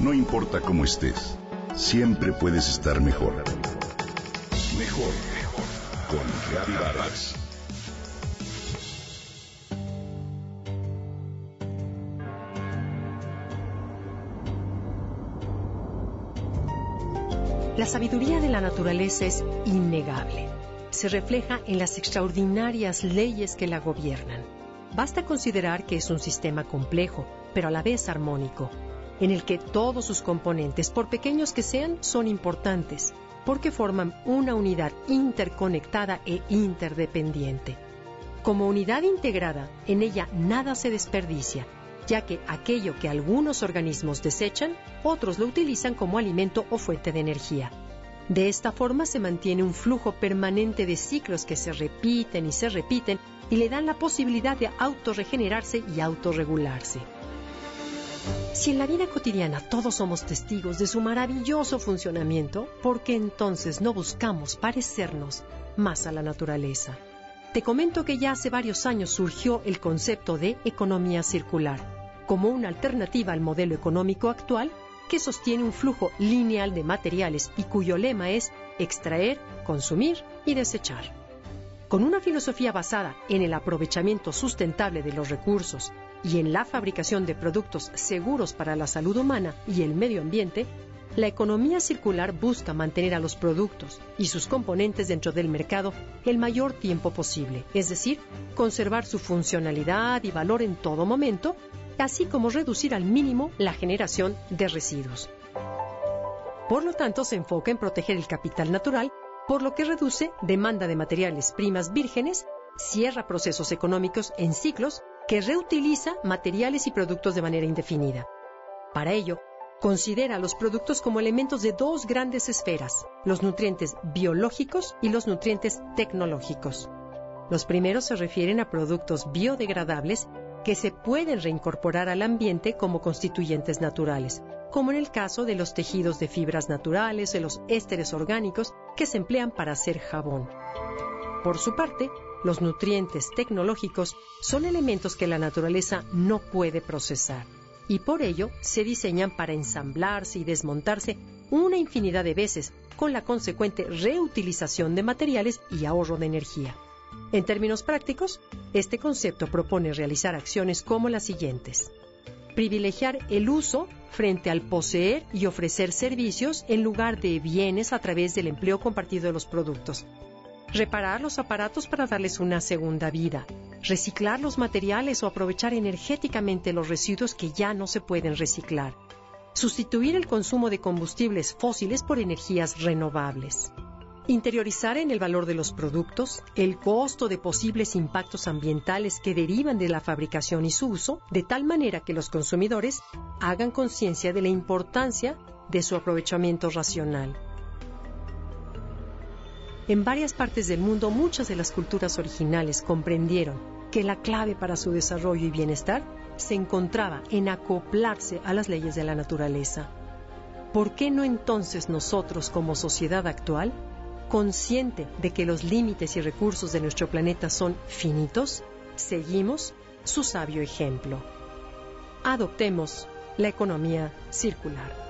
No importa cómo estés, siempre puedes estar mejor. Mejor, mejor. Con Reavivadas. La sabiduría de la naturaleza es innegable. Se refleja en las extraordinarias leyes que la gobiernan. Basta considerar que es un sistema complejo, pero a la vez armónico, en el que todos sus componentes, por pequeños que sean, son importantes, porque forman una unidad interconectada e interdependiente. Como unidad integrada, en ella nada se desperdicia, ya que aquello que algunos organismos desechan, otros lo utilizan como alimento o fuente de energía. De esta forma se mantiene un flujo permanente de ciclos que se repiten y se repiten y le dan la posibilidad de autorregenerarse y autorregularse. Si en la vida cotidiana todos somos testigos de su maravilloso funcionamiento, ¿por qué entonces no buscamos parecernos más a la naturaleza? Te comento que ya hace varios años surgió el concepto de economía circular, como una alternativa al modelo económico actual que sostiene un flujo lineal de materiales y cuyo lema es extraer, consumir y desechar. Con una filosofía basada en el aprovechamiento sustentable de los recursos y en la fabricación de productos seguros para la salud humana y el medio ambiente, la economía circular busca mantener a los productos y sus componentes dentro del mercado el mayor tiempo posible, es decir, conservar su funcionalidad y valor en todo momento, así como reducir al mínimo la generación de residuos. Por lo tanto, se enfoca en proteger el capital natural, por lo que reduce demanda de materiales primas vírgenes, cierra procesos económicos en ciclos que reutiliza materiales y productos de manera indefinida. Para ello, considera los productos como elementos de dos grandes esferas, los nutrientes biológicos y los nutrientes tecnológicos. Los primeros se refieren a productos biodegradables que se pueden reincorporar al ambiente como constituyentes naturales, como en el caso de los tejidos de fibras naturales o los ésteres orgánicos que se emplean para hacer jabón. Por su parte, los nutrientes tecnológicos son elementos que la naturaleza no puede procesar y por ello se diseñan para ensamblarse y desmontarse una infinidad de veces, con la consecuente reutilización de materiales y ahorro de energía. En términos prácticos, este concepto propone realizar acciones como las siguientes. Privilegiar el uso frente al poseer y ofrecer servicios en lugar de bienes a través del empleo compartido de los productos. Reparar los aparatos para darles una segunda vida. Reciclar los materiales o aprovechar energéticamente los residuos que ya no se pueden reciclar. Sustituir el consumo de combustibles fósiles por energías renovables. Interiorizar en el valor de los productos, el costo de posibles impactos ambientales que derivan de la fabricación y su uso, de tal manera que los consumidores hagan conciencia de la importancia de su aprovechamiento racional. En varias partes del mundo muchas de las culturas originales comprendieron que la clave para su desarrollo y bienestar se encontraba en acoplarse a las leyes de la naturaleza. ¿Por qué no entonces nosotros como sociedad actual consciente de que los límites y recursos de nuestro planeta son finitos, seguimos su sabio ejemplo. Adoptemos la economía circular.